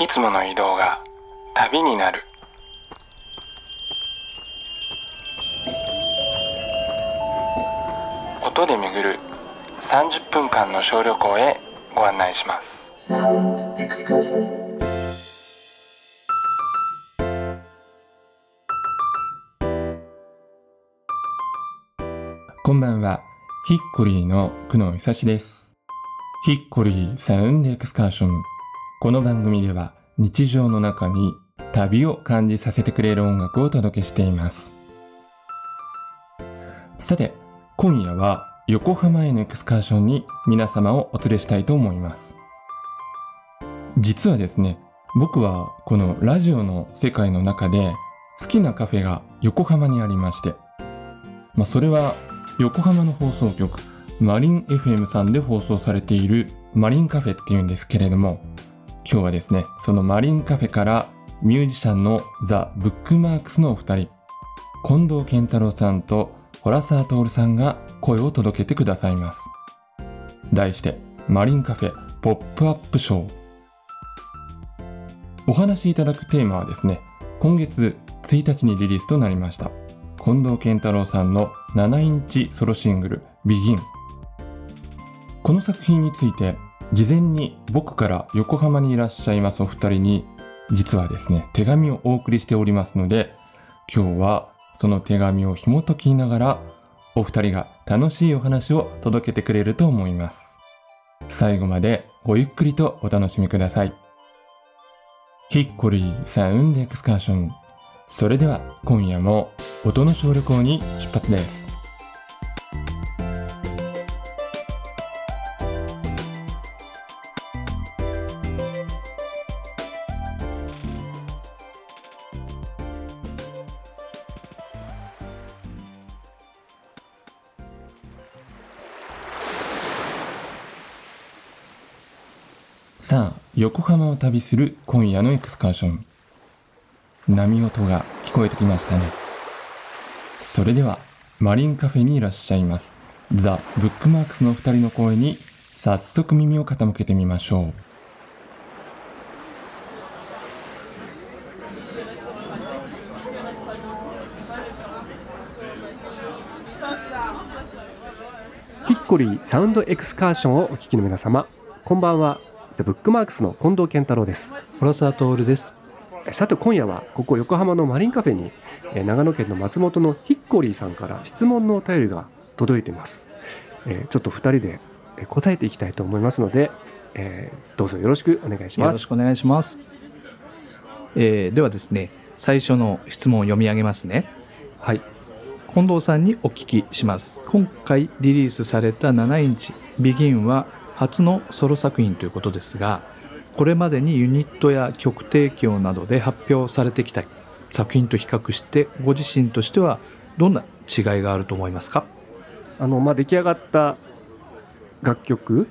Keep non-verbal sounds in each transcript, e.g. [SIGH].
いつもの移動が旅になる。音で巡る30分間の小旅行へご案内します。こんばんは。ヒッコリーの久野久志です。ヒッコリーサウンドエクスカーションこの番組では日常の中に旅を感じさせてくれる音楽をお届けしています。さて今夜は横浜へのエクスカーションに皆様をお連れしたいと思います。実はですね僕はこのラジオの世界の中で好きなカフェが横浜にありまして、まあ、それは横浜の放送局マリン FM さんで放送されているマリンカフェっていうんですけれども今日はですねそのマリンカフェからミュージシャンのザ・ブックマークスのお二人近藤健太郎さんとホラサー徹さんが声を届けてくださいます。題してマリンカフェポップアップショー。お話しいただくテーマはですね今月1日にリリースとなりました近藤健太郎さんの7インチソロシングル「ビギン。この作品について事前に僕から横浜にいらっしゃいますお二人に実はですね手紙をお送りしておりますので今日はその手紙を紐解きながらお二人が楽しいお話を届けてくれると思います。最後までごゆっくりとお楽しみください。ヒッコリーサウンドエクスカーション。それでは今夜も音の小旅行に出発です。横浜を旅する今夜のエクスカーション。波音が聞こえてきましたね。それではマリンカフェにいらっしゃいます。ザ・ブックマークスの2人の声に早速耳を傾けてみましょう。ヒッコリーサウンドエクスカーションをお聞きの皆様こんばんは。ザ・ブックマークスの近藤健太郎です。幌沢徹です。さて今夜はここ横浜のマリンカフェに長野県の松本のヒッコリーさんから質問のお便りが届いています。ちょっと2人で答えていきたいと思いますのでどうぞよろしくお願いします。よろしくお願いします、えー、ではですね最初の質問を読み上げますね。はい。近藤さんにお聞きします。今回リリースされた7インチ「ビギンは初のソロ作品ということですがこれまでにユニットや曲提供などで発表されてきた作品と比較してご自身としてはどんな違いがあると思いますか？あの、まあ、出来上がった楽曲、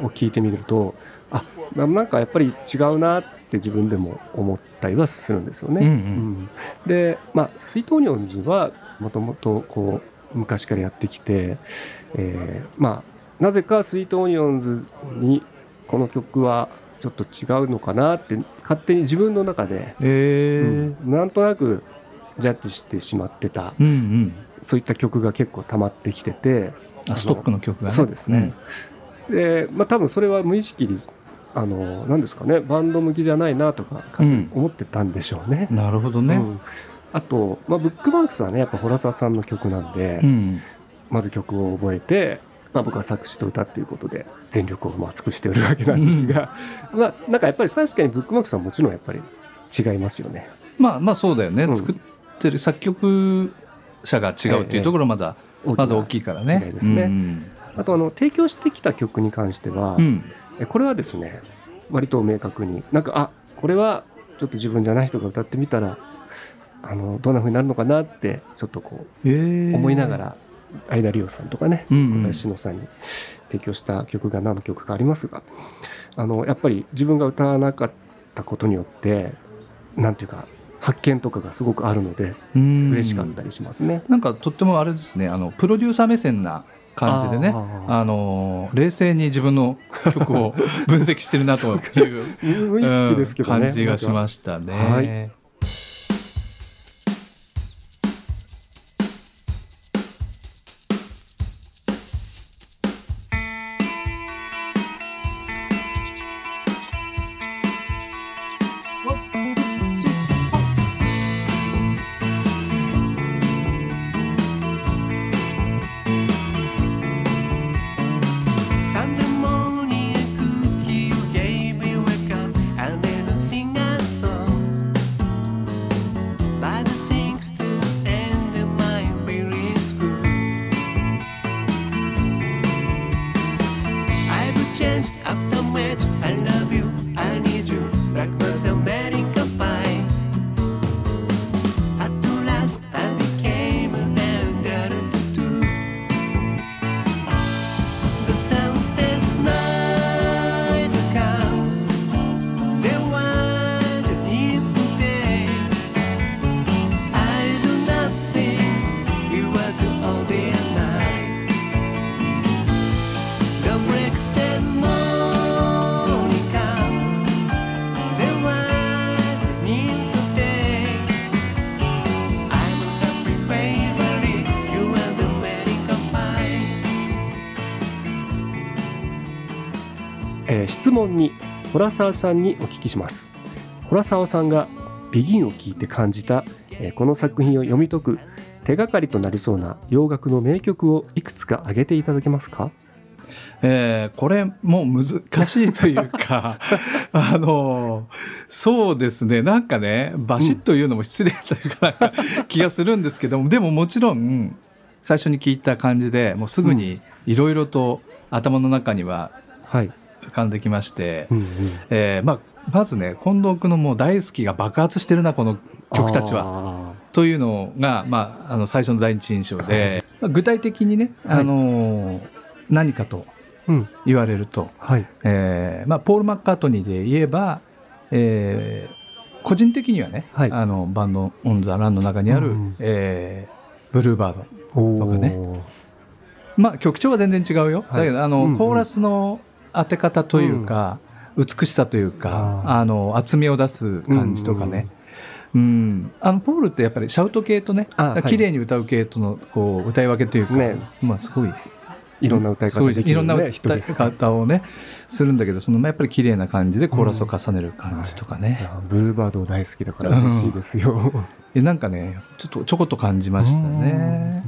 を聞いてみるとあなんかやっぱり違うなって自分でも思ったりはするんですよね。うんうん。うん、で、まあ、スイートオニオンズはもともとこう昔からやってきて、えー、まあなぜかスイートオニオンズにこの曲はちょっと違うのかなって勝手に自分の中で、えー、うん、なんとなくジャッジしてしまってた、うんうん、そういった曲が結構溜まってきてて。あストックの曲がね。そうですね、うん、でまあ多分それは無意識にあの何ですかね。バンド向きじゃないなとか思ってたんでしょうね、うん、なるほどね、あと、まあ、ブックマークスはねやっぱホラサさんの曲なんで、まず曲を覚えてまあ、僕は作詞と歌っていうことで全力をまあ尽くしておるわけなんですが、うん、まあなんかやっぱり確かにブックマークさんはもちろんやっぱり違いますよね。まあまあそうだよね、うん、作ってる作曲者が違うっていうところまだ、ええ、まず大きいからね。違いですね。うん、あとあの提供してきた曲に関しては、うん、これはですね割と明確になんかあこれはちょっと自分じゃない人が歌ってみたらあのどんなふうになるのかなってちょっとこう思いながら相田理央さんとかね、うんうん、篠さんに提供した曲が何の曲かありますがあのやっぱり自分が歌わなかったことによってなんていうか発見とかがすごくあるので嬉しかったりしますね。なんかとってもあれですねあのプロデューサー目線な感じでねあの冷静に自分の曲を [LAUGHS] 分析してるなという感じがしましたね。はいホ沢さんにお聞きします。ホ沢さんがビギンを聞いて感じたこの作品を読み解く手がかりとなりそうな洋楽の名曲をいくつか挙げていただけますか？えー、これも難しいというか [LAUGHS] あのそうですね。なんかねバシッというのも失礼というかか気がするんですけども、でももちろん最初に聞いた感じでもうすぐにいろいろと頭の中には浮かんできまして、うんうん、えー、まあ、まずね近藤君のもう大好きが爆発してるなこの曲たちは。というのが、まあ、あの最初の第一印象で、はい、具体的にね、あのー、何かと言われると、はい。えーまあ、ポール・マッカートニーで言えば、えー、個人的にはね、はい、あのバンド・オン・ザ・ランの中にある、うん、えー、ブルーバードとかね。まあ曲調は全然違うよ、はい、だけどあの、うんうん、コーラスの当て方というか、うん、美しさというかあの厚みを出す感じとかね、うん、うん、あのポールってやっぱりシャウト系とね綺麗に歌う系とのこう歌い分けというか、ね、まあすごい。いろんな歌い方ね、いろんな歌い方をねするんだけどそのやっぱり綺麗な感じでコーラスを重ねる感じとかね、うん、ブルーバード大好きだから嬉しいですよ、うん、なんかねちょっとちょこっと感じましたね。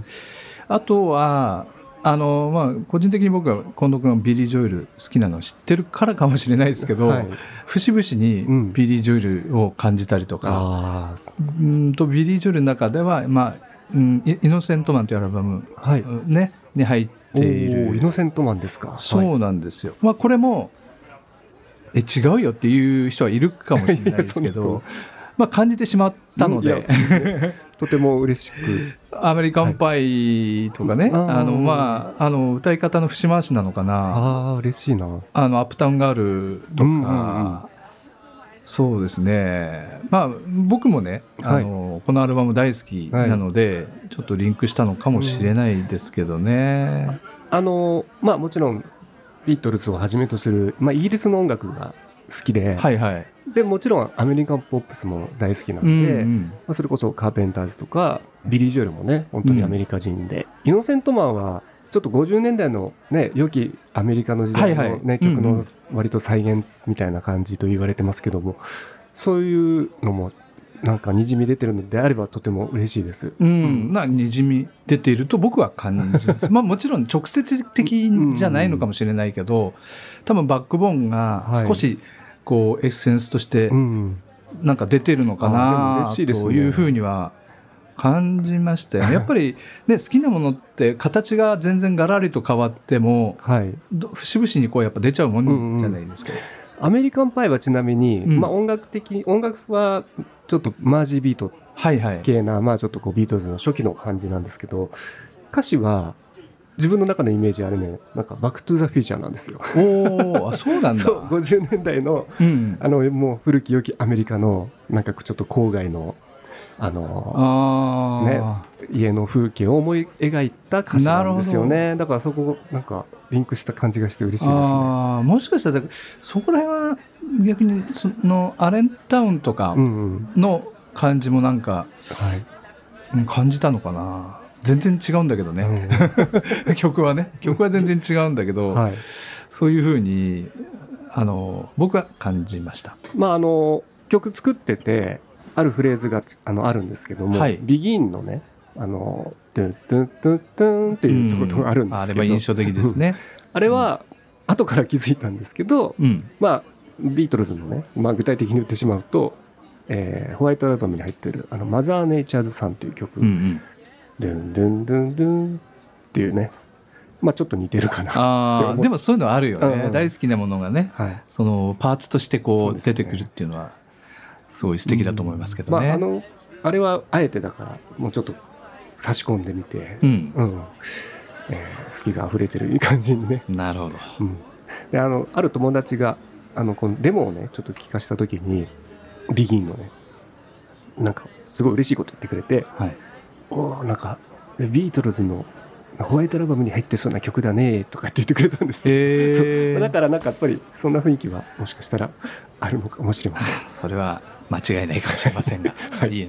あとはあのまあ、個人的に僕は近藤君がビリー・ジョエル好きなのを知ってるからかもしれないですけど、はい、節々にビリー・ジョエルを感じたりとか、うん、うんとビリー・ジョエルの中では、まあうん、イノセントマンというアルバム、はい、ね、に入っている。イノセントマンですか。そうなんですよ、はい、まあ、これもえ違うよっていう人はいるかもしれないですけど [LAUGHS] まあ、感じてしまったので、とても嬉しく。アメリカンパイとかね、はい、あのまああの歌い方の節回しなのかな。あ嬉しいな。あのアップタウンガールとか、うんうんうん、そうですね。まあ僕もねあの、はい、このアルバム大好きなので、はい、ちょっとリンクしたのかもしれないですけどね、うん、あのまあもちろんビートルズをはじめとする、まあ、イギリスの音楽が好きで、はいはい、でもちろんアメリカンポップスも大好きなので、うんうん、まあ、それこそカーペンターズとかビリー・ジョエルもね本当にアメリカ人で、うん、イノセントマンはちょっと50年代のね良きアメリカの時代のね、はいはい、曲の割と再現みたいな感じと言われてますけども、そういうのもなんかにじみ出てるのであればとても嬉しいです。うん、なにじみ出ていると僕は感じます。[LAUGHS] まあもちろん直接的じゃないのかもしれないけど、多分バックボーンが少し、はいこうエッセンスとしてなんか出てるのかなというふうには感じましたよ。ね。[LAUGHS] やっぱり、ね、好きなものって形が全然がらりと変わっても、はい、節々にこうやっぱ出ちゃうもんじゃないですか。うんうん。アメリカンパイはちなみに、うん、まあ音楽的音楽はちょっとマージービート。系な、はい。はい、まあちょっとこうビートルズの初期の感じなんですけど歌詞は自分の中のイメージあれね。なんかバックトゥザフューチャーなんですよ。おあそうなんだ。そう50年代の、うん、あのもう古き良きアメリカのなんかちょっと郊外のあのね、家の風景を思い描いた歌詞なんですよね。だからそこなんかリンクした感じがして嬉しいですね。もしかしたらそこら辺は逆にそのアレンタウンとかの感じもなんか、はい、感じたのかな全然違うんだけどね、うん、[LAUGHS] 曲はね。曲は全然違うんだけど、はい、そういうふうにあの僕は感じました。まああの曲作っててあるフレーズがあのあるんですけども、はい、ビギンのね、あの、トゥントゥントゥントゥンっていうところがあるんですけど、あれは印象的ですね。あれは、後から気づいたんですけど、うん、まあ、ビートルズのね、まあ、具体的に言ってしまうと、えー、ホワイトアルバムに入ってる、あの、マザー・ネイチャーズさんという曲、うんうん、ドゥンドゥンドゥンドゥンっていうね、まあ、ちょっと似てるかな。あでもそういうのあるよね、うんうん、大好きなものがね、はい、そのパーツとしてこう出てくるっていうのはすごい素敵だと思いますけどね。まあ、あのあれはあえてだからもうちょっと差し込んでみて、うん。うん。えー、好きが溢れてるいい感じにね。なるほど、うん、であのある友達があのこのデモをねちょっと聞かした時にビギンのねなんかすごい嬉しいこと言ってくれて、はい、おなんかビートルズのホワイトアルバムに入ってそうな曲だねとかって言ってくれたんですえー、だからなんかやっぱりそんな雰囲気はもしかしたらあるのかもしれません。[LAUGHS] それは間違いないかもしれませんが、[LAUGHS] はい、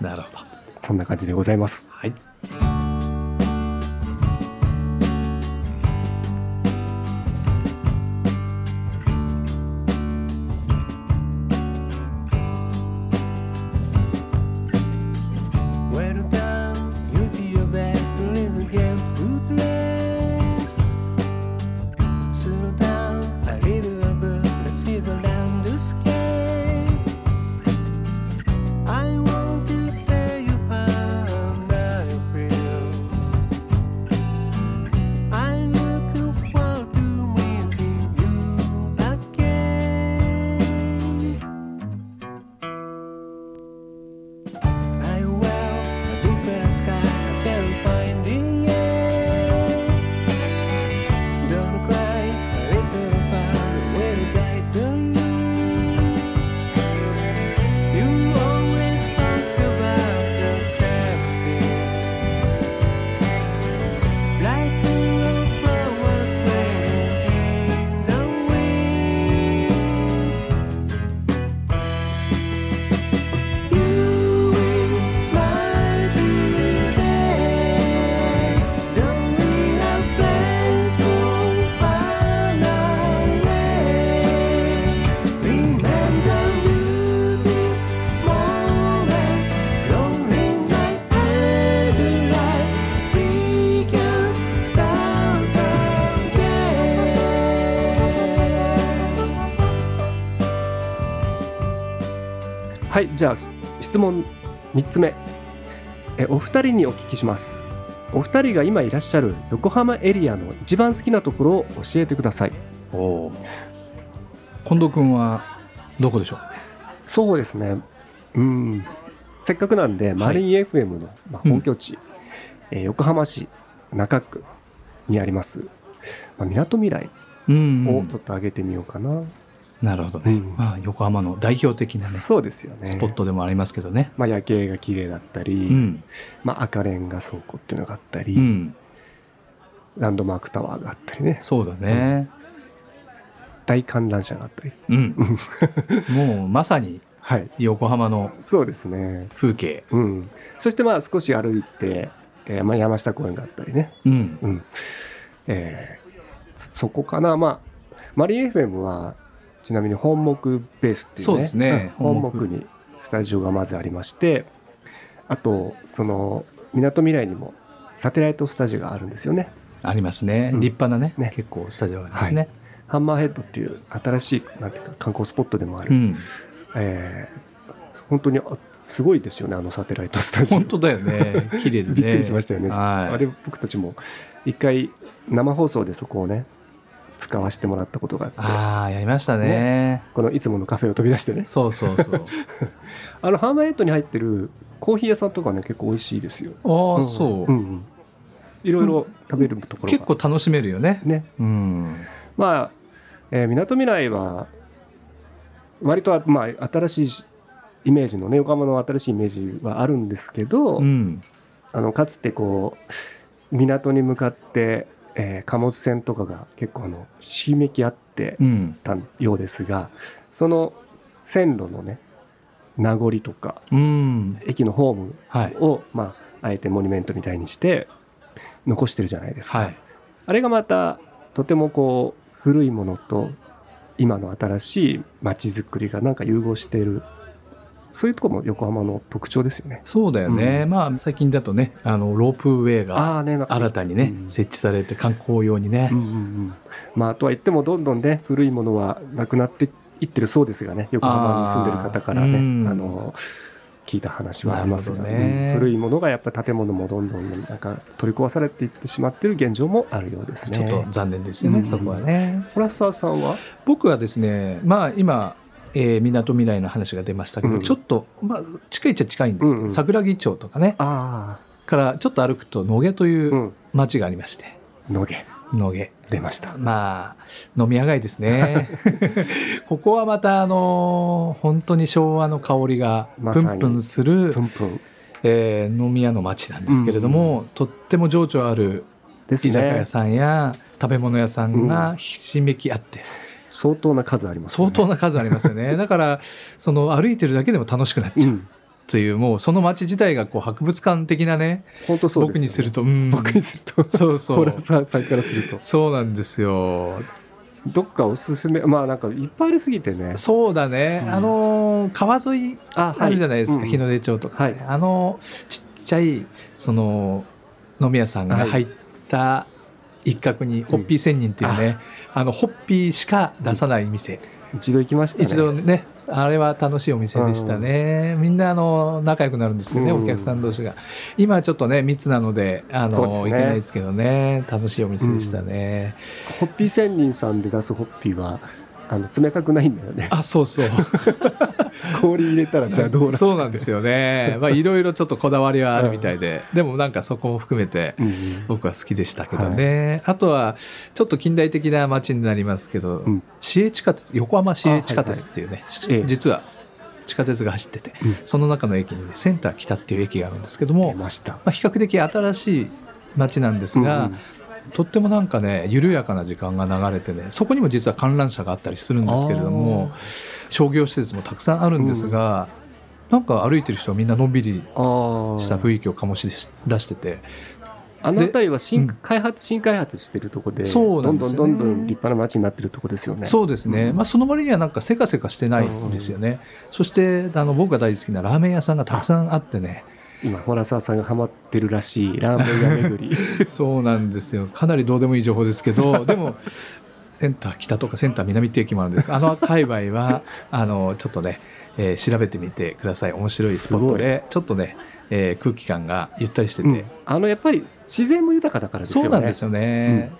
なるほど。そんな感じでございます。はいはいじゃあ質問3つ目。えお二人にお聞きします。お二人が今いらっしゃる横浜エリアの一番好きなところを教えてください。お近藤君はどこでしょう？そうですね。うん。せっかくなんで、マリン FM の、まあ、本拠地、うん、えー、横浜市中区にあります、まあ、みなとみらいをちょっと上げてみようかな、なるほどね、うん、まあ、横浜の代表的なねそうですよね。スポットでもありますけどね、まあ、夜景が綺麗だったり、うん、まあ、赤レンガ倉庫っていうのがあったり、うん、ランドマークタワーがあったりね。そうだね、大観覧車があったり、うん、[LAUGHS] もうまさに横浜のそうですね。風景、うん、そしてまあ少し歩いて、えーまあ、山下公園があったりね、うん。うん。えー、そこかな。まあマリン FM はちなみに本木ベースっていうね。そうですね。本木。にスタジオがまずありましてあとそのみなとみらいにもサテライトスタジオがあるんですよね。ありますね、うん、立派なね、ね、結構スタジオがありますね、はい、ハンマーヘッドっていう新しいなんていうか観光スポットでもある、うん、えー、本当にすごいですよねあのサテライトスタジオ。本当だよね。綺麗でねびっくりしましたよね、はい、あれ僕たちも一回生放送でそこをね使わせてもらったことがあって。ああやりましたね、ね、このいつものカフェを飛び出してね。そうそうそう。[LAUGHS] あのハーマーヘッドに入ってるコーヒー屋さんとかね結構美味しいですよ。ああ、うん、そう、うんうん、いろいろ食べるところ結構楽しめるよね。ね、うん、まあみなとみらいは割とまあ新しいイメージのね横浜の新しいイメージはあるんですけど、うん、あのかつてこう港に向かって、えー、貨物船とかが結構あのひしめき合ってたようですが、うん、その線路のね名残とか、うん、駅のホームを、はい、まあ、あえてモニュメントみたいにして残してるじゃないですか、はい、あれがまたとてもこう古いものと今の新しい街づくりがなんか融合しているそういうところも横浜の特徴ですよね。そうだよね。うん、まあ最近だとね、あのロープウェイが新たにね、ね設置されて観光用にね。うんうんうん、まあとは言ってもどんどんね古いものはなくなっていってるそうですがね、横浜に住んでる方からね、あの聞いた話はありますが、ね、古いものがやっぱ建物もどんどんなんか取り壊されていってしまっている現状もあるようですね。ちょっと残念ですよね、うん、そこはね。ホラスさんは？僕はですね、まあ今えー、港未来の話が出ましたけど、うん、ちょっと、まあ、近いっちゃ近いんですけど、うんうん、桜木町とかねからちょっと歩くと野毛という町がありまして、うん、野毛。野毛。出ました。まあ飲み屋街ですね。[LAUGHS] ここはまたあの本当に昭和の香りがプンプンする、プンプン。えー、飲み屋の町なんですけれども、うん、とっても情緒ある居酒屋さんや食べ物屋さんがひしめき合って、相当な数あります、ね、相当な数ありますよね。[LAUGHS] だからその歩いてるだけでも楽しくなっちゃう、うん。というもうその街自体がこう博物館的なね本当そう、ね、僕にすると、うん、僕にすると。そうそう。さんからすると。そうなんですよ。どっかおすすめまあなんかいっぱいありすぎてね。そうだね、うん、あの川沿いあるじゃないですか、はい、日の出町とか、ね、はい、あのちっちゃいその飲み屋さんが入った一角にホッピー仙人っていうね、うん、あのホッピーしか出さない店、一度行きました、ね、一度ねあれは楽しいお店でしたね、うん、みんなあの仲良くなるんですよね、うん、お客さん同士が。今はちょっとね密なのであの、ね、行けないですけどね。楽しいお店でしたね、ホッピー仙人さんで出すホッピーはあの冷たくないんだよね。あそうそう。[LAUGHS] 氷入れたらじゃあどうそうなんですよね。まあいろいろちょっとこだわりはあるみたいで、[LAUGHS] でもなんかそこも含めて僕は好きでしたけどね、はい、あとはちょっと近代的な街になりますけど、うん、市営地下鉄横浜市営地下鉄っていうね、はいはい、実は地下鉄が走ってて、うん、その中の駅にねセンター北っていう駅があるんですけどもまあ、比較的新しい街なんですが、うんうんとってもなんかね緩やかな時間が流れてねそこにも実は観覧車があったりするんですけれども商業施設もたくさんあるんですが、うん、なんか歩いてる人はみんなのんびりした雰囲気を醸し出しててあの辺りは新、開発新開発してるとこで、そうなんですよ、ね、どんどんどんどん立派な街になってるとこですよね。そうですね。うん、まあその割にはなんかせかせかしてないんですよね。うん、そしてあの僕が大好きなラーメン屋さんがたくさんあってね。今ホ沢さんがハマってるらしいラーメン屋巡り。[LAUGHS] そうなんですよ。かなりどうでもいい情報ですけど [LAUGHS] でもセンター北とかセンター南って駅もあるんです。あの界隈はあのちょっとね、えー、調べてみてください。面白いスポットでちょっとね、えー、空気感がゆったりしてて、うん、あのやっぱり自然も豊かだからですよね。そうなんですよね、うん、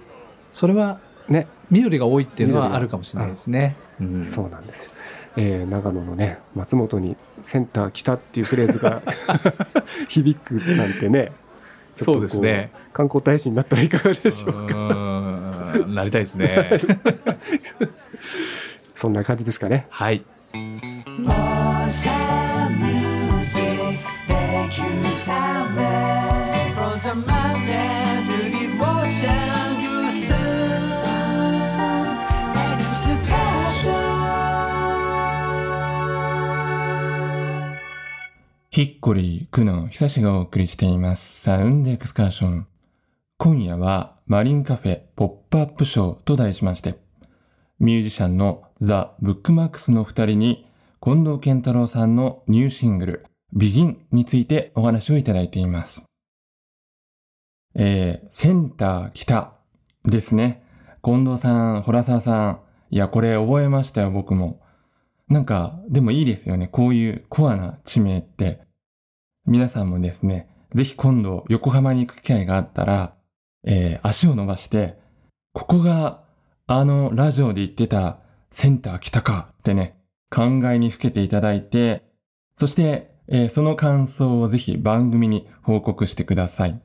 それはね。緑が多いっていうのはあるかもしれないですね、うん、そうなんですよえー、長野のね松本にセンター来たっていうフレーズが [LAUGHS] 響くなんてねそうですね。観光大使になったらいかがでしょうか。なりたいですね。[LAUGHS] そんな感じですかね。はいヒッコリー、クノ、久しがお送りしています。サウンドエクスカーション。今夜はマリンカフェポップアップショーと題しまして、ミュージシャンのザ・ブックマークスの二人に、近藤健太郎さんのニューシングル、ビギンについてお話をいただいています。えー、センター北ですね。近藤さん、ホラサーさん、いや、これ覚えましたよ、僕も。なんか、でもいいですよね。こういうコアな地名って。皆さんもですね、ぜひ今度横浜に行く機会があったら、えー、足を伸ばして、ここがあのラジオで言ってたセンター来たかってね、考えにふけていただいて、そして、えー、その感想をぜひ番組に報告してください。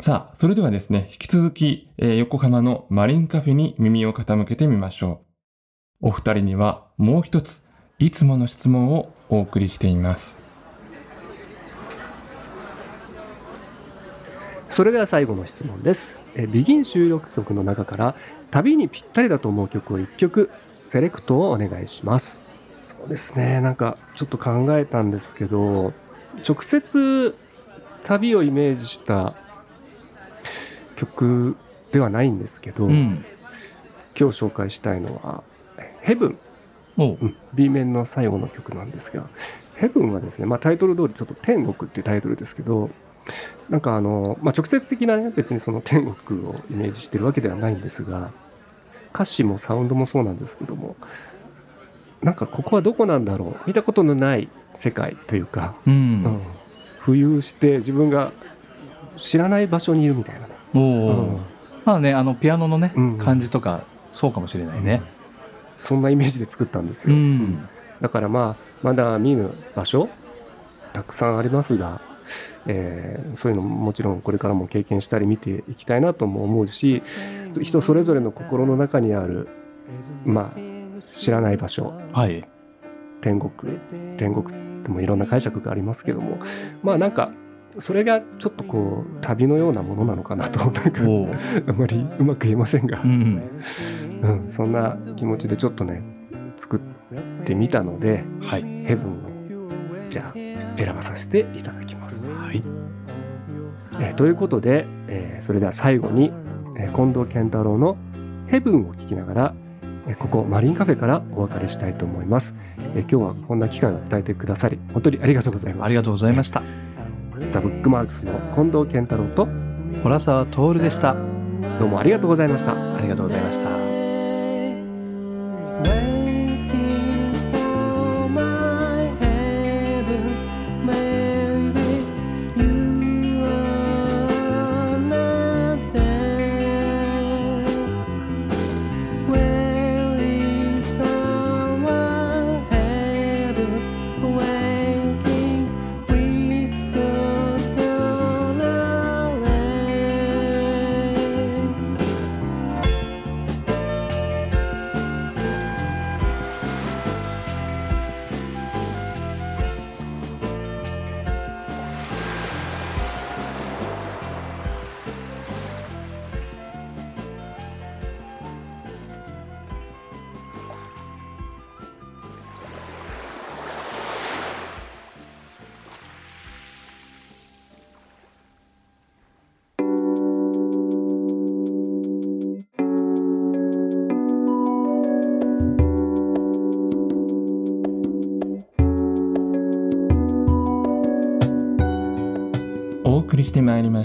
さあ、それではですね、引き続き、えー、横浜のマリンカフェに耳を傾けてみましょう。お二人にはもう一ついつもの質問をお送りしています。それでは最後の質問です。えビギン収録曲の中から旅にぴったりだと思う曲を1曲セレクトをお願いします。そうですね。なんかちょっと考えたんですけど直接旅をイメージした曲ではないんですけど、うん、今日紹介したいのは「ヘブン」うん、B 面の最後の曲なんですが「ヘブン」はですね、まあ、タイトル通りちょっと天国っていうタイトルですけどなんかあの、まあ、直接的なね別にその天国をイメージしてるわけではないんですが歌詞もサウンドもそうなんですけどもなんかここはどこなんだろう見たことのない世界というか、うん、うん、浮遊して自分が知らない場所にいるみたいなね。う。ん、まあねあのピアノのね、うん、感じとかそうかもしれないね、そんなイメージで作ったんですよ、だからまあまだ見ぬ場所たくさんありますがえー、そういうのももちろんこれからも経験したり見ていきたいなとも思うし人それぞれの心の中にあるまあ知らない場所、はい、天国。天国でもいろんな解釈がありますけども。まあなんかそれがちょっとこう旅のようなものなのかなとなんかあまりうまく言えませんが、うん、うん、そんな気持ちでちょっとね作ってみたので、はい、ヘブンをじゃあ選ばさせていただきます。はい。えー、ということで、えー、それでは最後に、えー、近藤健太郎の「ヘブン」を聞きながら、えー、ここマリンカフェからお別れしたいと思います、えー、今日はこんな機会を与えてくださり本当にありがとうございます。ありがとうございましたザ・ブックマークスの近藤健太郎と洞沢徹でした。どうもありがとうございました。ありがとうございました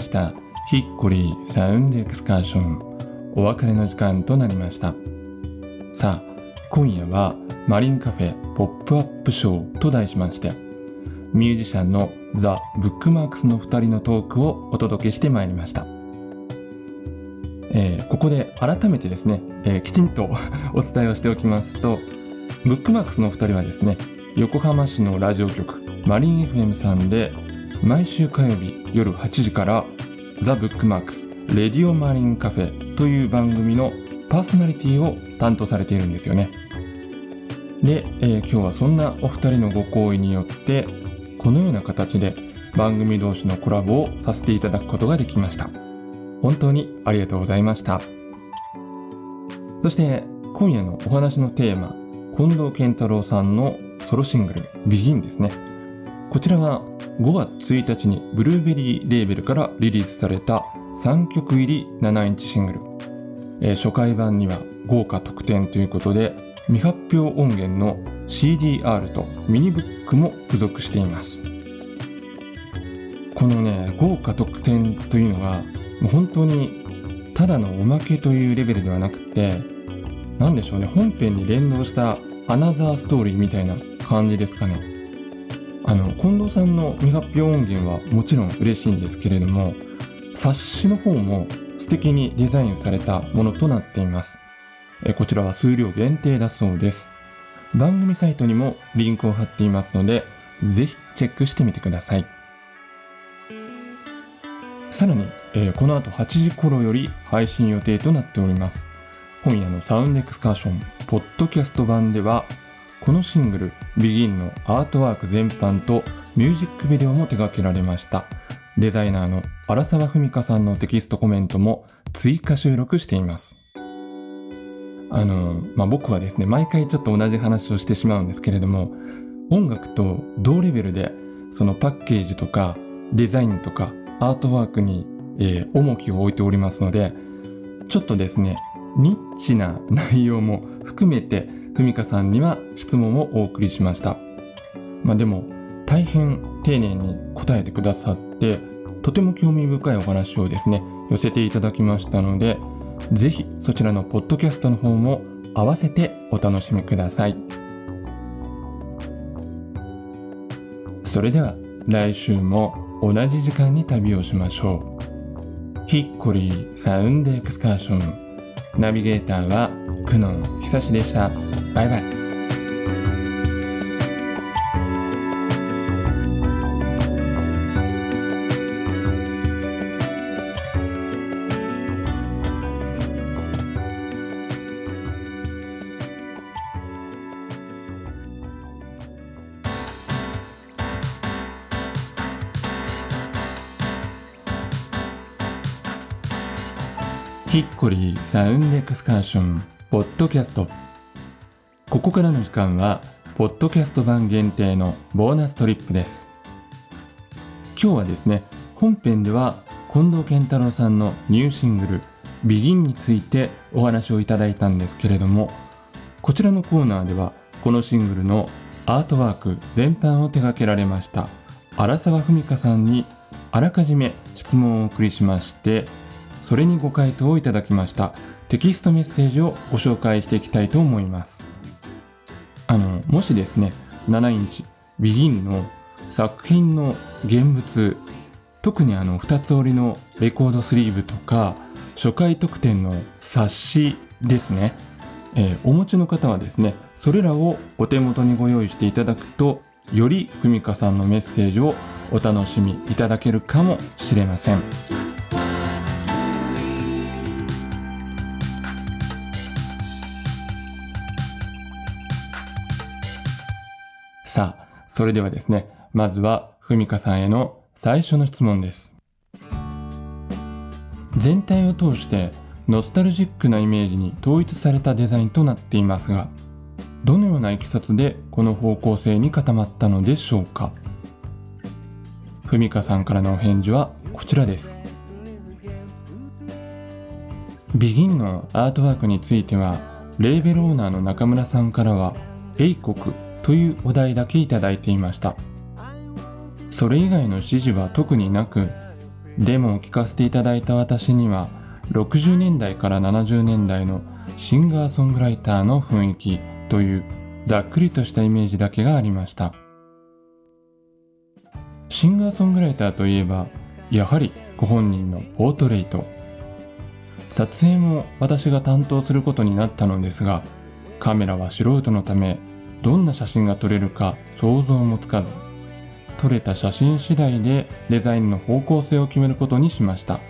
ました。ヒッコリーサウンドエクスカーション。お別れの時間となりました。さあ今夜はマリンカフェポップアップショーと題しましてミュージシャンのザ・ブックマークスの2人のトークをお届けしてまいりました、えー、ここで改めてですね、えー、きちんと [LAUGHS] お伝えをしておきますとブックマークスの2人はですね横浜市のラジオ局マリン FM さんで毎週火曜日夜8時からザ・ブックマークスレディオマリンカフェという番組のパーソナリティを担当されているんですよね。で、えー、今日はそんなお二人のご好意によってこのような形で番組同士のコラボをさせていただくことができました。本当にありがとうございました。そして今夜のお話のテーマ、近藤健太郎さんのソロシングル「ビギンですね。こちらが5月1日にブルーベリーレーベルからリリースされた3曲入り7インチシングル、えー、初回版には豪華特典ということで未発表音源の CDR とミニブックも付属しています。このね豪華特典というのがもう本当にただのおまけというレベルではなくて何でしょうね本編に連動したアナザーストーリーみたいな感じですかね。あの近藤さんの未発表音源はもちろん嬉しいんですけれども冊子の方も素敵にデザインされたものとなっています。えこちらは数量限定だそうです。番組サイトにもリンクを貼っていますのでぜひチェックしてみてください。さらに、えー、この後8時頃より配信予定となっております。今夜のサウンドエクスカーションポッドキャスト版ではこのシングル「BEGIN」のアートワーク全般とミュージックビデオも手掛けられました。デザイナーの荒沢文香さんのテキストコメントも追加収録しています。あの、まあ、僕はですね毎回ちょっと同じ話をしてしまうんですけれども音楽と同レベルでそのパッケージとかデザインとかアートワークに、えー、重きを置いておりますのでちょっとですねニッチな内容も含めてふみかさんには質問をお送りしました。まあでも大変丁寧に答えてくださってとても興味深いお話をですね寄せていただきましたのでぜひそちらのポッドキャストの方も合わせてお楽しみください。それでは来週も同じ時間に旅をしましょう。ヒッコリーサウンドエクスカーションナビゲーターは久野久志でした。バイバイ。ヒッコリーサウンドエクスカーションポッドキャストここからの時間はポッドキャスト版限定のボーナストリップです。今日はですね本編では近藤健太郎さんのニューシングル「ビギンについてお話をいただいたんですけれどもこちらのコーナーではこのシングルのアートワーク全般を手掛けられました荒沢文香さんにあらかじめ質問をお送りしましてそれにご回答をいただきました。テキストメッセージをご紹介していきたいと思います。あのもしですね7インチ BEGIN の作品の現物特にあの2つ折りのレコードスリーブとか初回特典の冊子ですね、えー、お持ちの方はですねそれらをお手元にご用意していただくとよりふみかさんのメッセージをお楽しみいただけるかもしれません。さあ、それではですね、まずはふみかさんへの最初の質問です。全体を通してノスタルジックなイメージに統一されたデザインとなっていますが、どのようないきさつでこの方向性に固まったのでしょうか？ふみかさんからのお返事はこちらです。ビギンのアートワークについては、レーベルオーナーの中村さんからは、英国というお題だけいただいていました。それ以外の指示は特になくデモを聞かせていただいた私には60年代から70年代のシンガーソングライターの雰囲気というざっくりとしたイメージだけがありました。シンガーソングライターといえばやはりご本人のポートレイト。撮影も私が担当することになったのですがカメラは素人のためどんな写真が撮れるか想像もつかず撮れた写真次第でデザインの方向性を決めることにしました。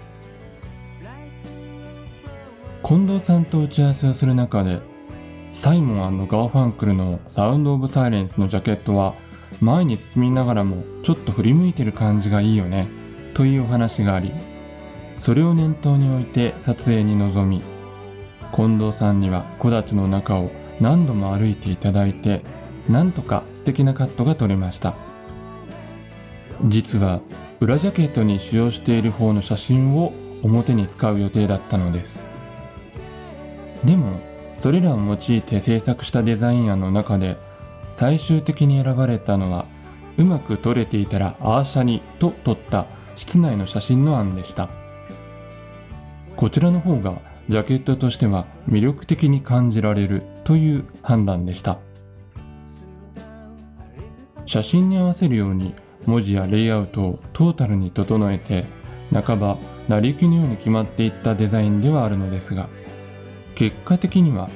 近藤さんと打ち合わせをする中でサイモンガーファンクルのサウンド・オブ・サイレンスのジャケットは前に進みながらもちょっと振り向いてる感じがいいよねというお話がありそれを念頭に置いて撮影に臨み近藤さんには木立の中を何度も歩いていただいてなんとか素敵なカットが撮れました。実は裏ジャケットに使用している方の写真を表に使う予定だったのです。でもそれらを用いて制作したデザイン案の中で最終的に選ばれたのはうまく撮れていたらアーシャにと撮った室内の写真の案でした。こちらの方がジャケットとしては魅力的に感じられるという判断でした。写真に合わせるように文字やレイアウトをトータルに整えて半ば成り行きのように決まっていったデザインではあるのですが結果的には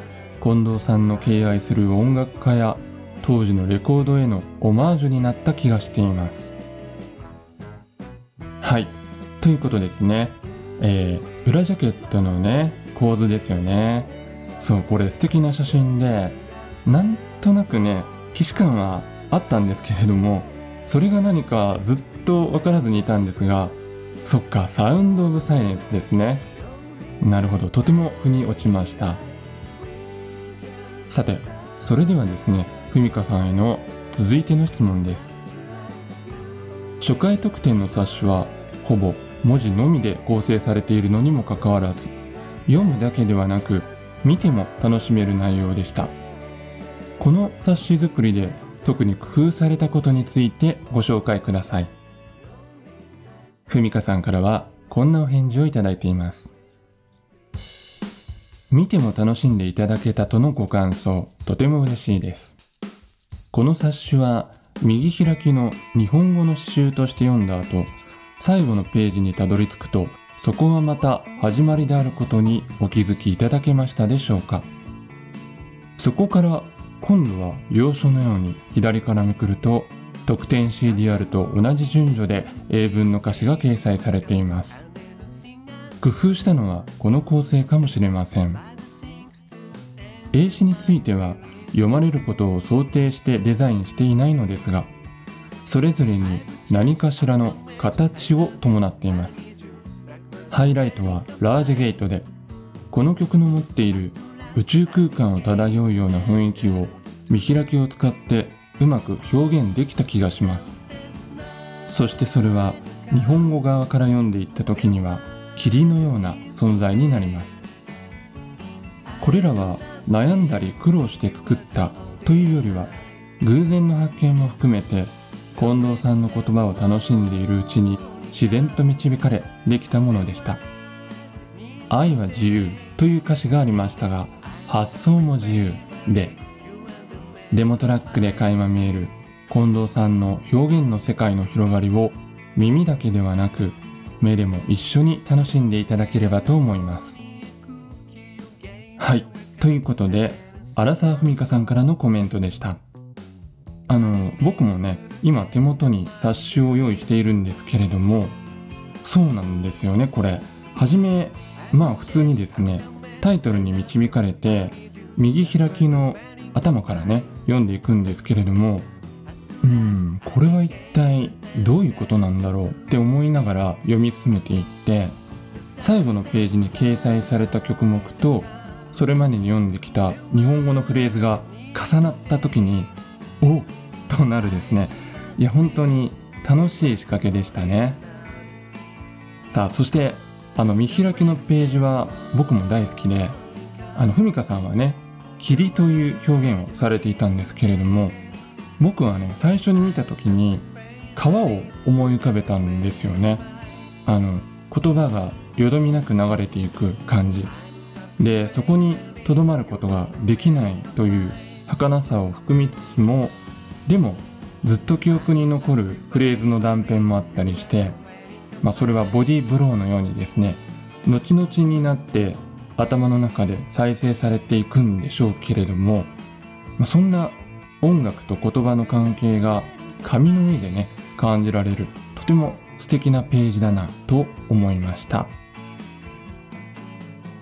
近藤さんの敬愛する音楽家や当時のレコードへのオマージュになった気がしています。はい。ということですね。えー、裏ジャケットのね構図ですよね。そうこれ素敵な写真でなんとなくね既視感はあったんですけれどもそれが何かずっと分からずにいたんですがそっかサウンド・オブ・サイレンスですね。なるほどとても腑に落ちました。さてそれではですねふみかさんへの続いての質問です。初回特典の冊子はほぼ文字のみで構成されているのにもかかわらず読むだけではなく見ても楽しめる内容でした。この冊子作りで特に工夫されたことについてご紹介ください。ふみかさんからはこんなお返事をいただいています。見ても楽しんでいただけたとのご感想とても嬉しいです。この冊子は右開きの日本語の詩集として読んだ後最後のページにたどり着くとそこがまた始まりであることにお気づきいただけましたでしょうか。そこから今度は要所のように左からめくると特典 CDR と同じ順序で英文の歌詞が掲載されています。工夫したのはこの構成かもしれません。英詞については読まれることを想定してデザインしていないのですがそれぞれに何かしらの形を伴っています。ハイライトはラージゲートでこの曲の持っている宇宙空間を漂うような雰囲気を見開きを使ってうまく表現できた気がします。そしてそれは日本語側から読んでいった時には霧のような存在になります。これらは悩んだり苦労して作ったというよりは偶然の発見も含めて近藤さんの言葉を楽しんでいるうちに自然と導かれできたものでした。愛は自由という歌詞がありましたが発想も自由でデモトラックで垣間見える近藤さんの表現の世界の広がりを耳だけではなく目でも一緒に楽しんでいただければと思います。はい。ということで荒沢文香さんからのコメントでした。あの僕もね今手元に冊子を用意しているんですけれどもそうなんですよねこれ。初めまあ普通にですねタイトルに導かれて右開きの頭からね読んでいくんですけれどもうんこれは一体どういうことなんだろうって思いながら読み進めていって最後のページに掲載された曲目とそれまでに読んできた日本語のフレーズが重なった時におっとなるですね。いや本当に楽しい仕掛けでしたね。さあそしてあの見開きのページは僕も大好きであのふみかさんはね霧という表現をされていたんですけれども僕はね最初に見た時に川を思い浮かべたんですよね。あの言葉がよどみなく流れていく感じ。でそこにとどまることができないという儚さを含みつつもでもずっと記憶に残るフレーズの断片もあったりして、まあ、それはボディーブローのようにですね後々になって頭の中で再生されていくんでしょうけれども、まあ、そんな音楽と言葉の関係が紙の上でね感じられるとても素敵なページだなと思いました。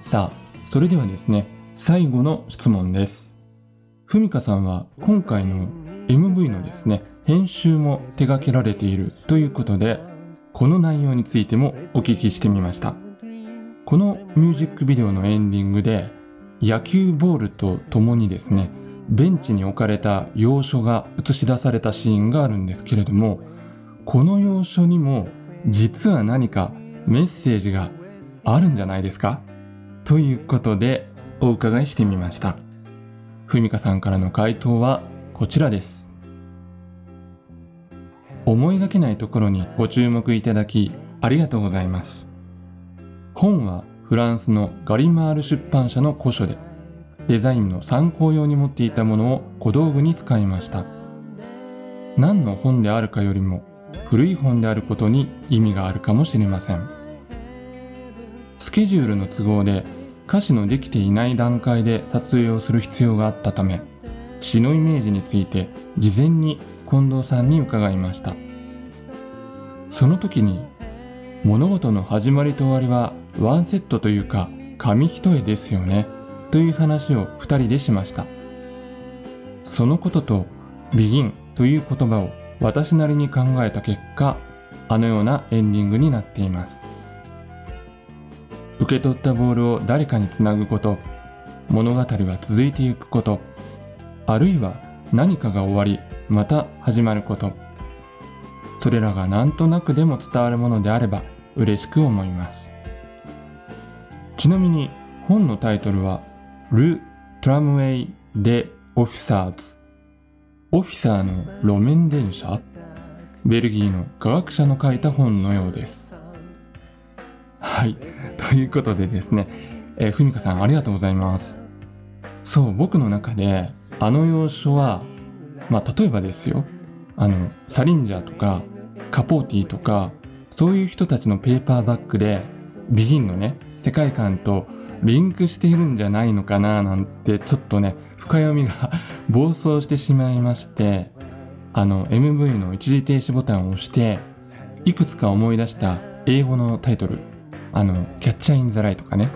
さあそれではですね最後の質問です。ふみかさんは今回の MV のですね編集も手掛けられているということでこの内容についてもお聞きしてみました。このミュージックビデオのエンディングで野球ボールと共にですねベンチに置かれた要所が映し出されたシーンがあるんですけれどもこの要所にも実は何かメッセージがあるんじゃないですか？ということでお伺いしてみました。ふみかさんからの回答はこちらです。思いがけないところにご注目いただきありがとうございます。本はフランスのガリマール出版社の古書でデザインの参考用に持っていたものを小道具に使いました。何の本であるかよりも古い本であることに意味があるかもしれません。スケジュールの都合で歌詞のできていない段階で撮影をする必要があったため詩のイメージについて事前に近藤さんに伺いました。その時に物事の始まりと終わりはワンセットというか紙一重ですよねという話を2人でしました。そのことと begin という言葉を私なりに考えた結果あのようなエンディングになっています。受け取ったボールを誰かにつなぐこと物語は続いていくことあるいは何かが終わりまた始まること。それらが何となくでも伝わるものであれば嬉しく思います。ちなみに本のタイトルはル・トラムウェイ・デ・オフィサーズオフィサーの路面電車？ベルギーの科学者の書いた本のようです。はい。ということでですね。え、ふみかさんありがとうございます。そう僕の中であの要所はまあ例えばですよ。あのサリンジャーとかカポーティーとかそういう人たちのペーパーバッグでビギンのね世界観とリンクしているんじゃないのかななんてちょっとね深読みが [LAUGHS] 暴走してしまいましてあの MV の一時停止ボタンを押していくつか思い出した英語のタイトル。あのキャッチャーインザライとかね。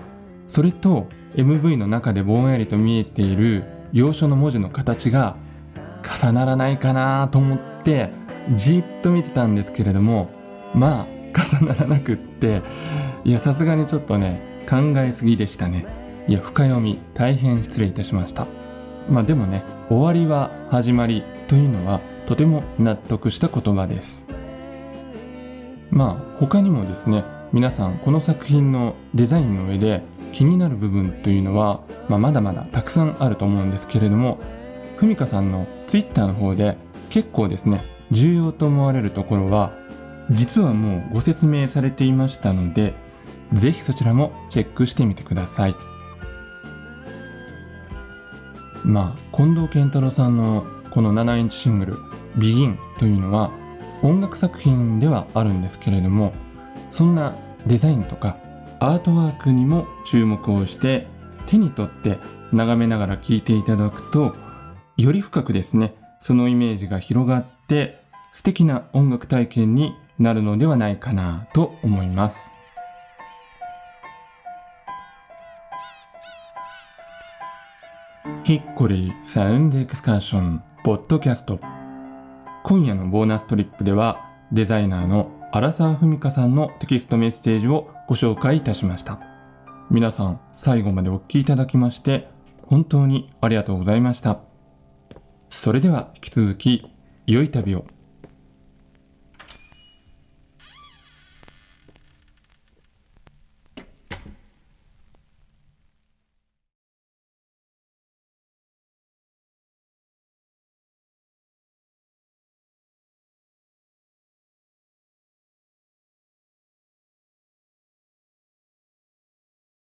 それと MV の中でぼんやりと見えている要所の文字の形が重ならないかなと思ってじっと見てたんですけれどもまあ重ならなくっていやさすがにちょっとね考えすぎでしたね。いや深読み大変失礼いたしました。まあでもね終わりは始まりというのはとても納得した言葉です。まあ他にもですね皆さんこの作品のデザインの上で気になる部分というのは、まあ、まだまだたくさんあると思うんですけれどもふみかさんのツイッターの方で結構ですね重要と思われるところは実はもうご説明されていましたのでぜひそちらもチェックしてみてください。まあ近藤健太郎さんのこの7インチシングル「BEGIN」というのは音楽作品ではあるんですけれどもそんなデザインとかアートワークにも注目をして手に取って眺めながら聴いていただくとより深くですねそのイメージが広がって素敵な音楽体験になるのではないかなと思います。ヒッコリーサウンドエクスカーションポッドキャスト今夜のボーナストリップではデザイナーの荒沢文香さんのテキストメッセージをご紹介いたしました。皆さん最後までお聴きいただきまして本当にありがとうございました。それでは引き続き良い旅を。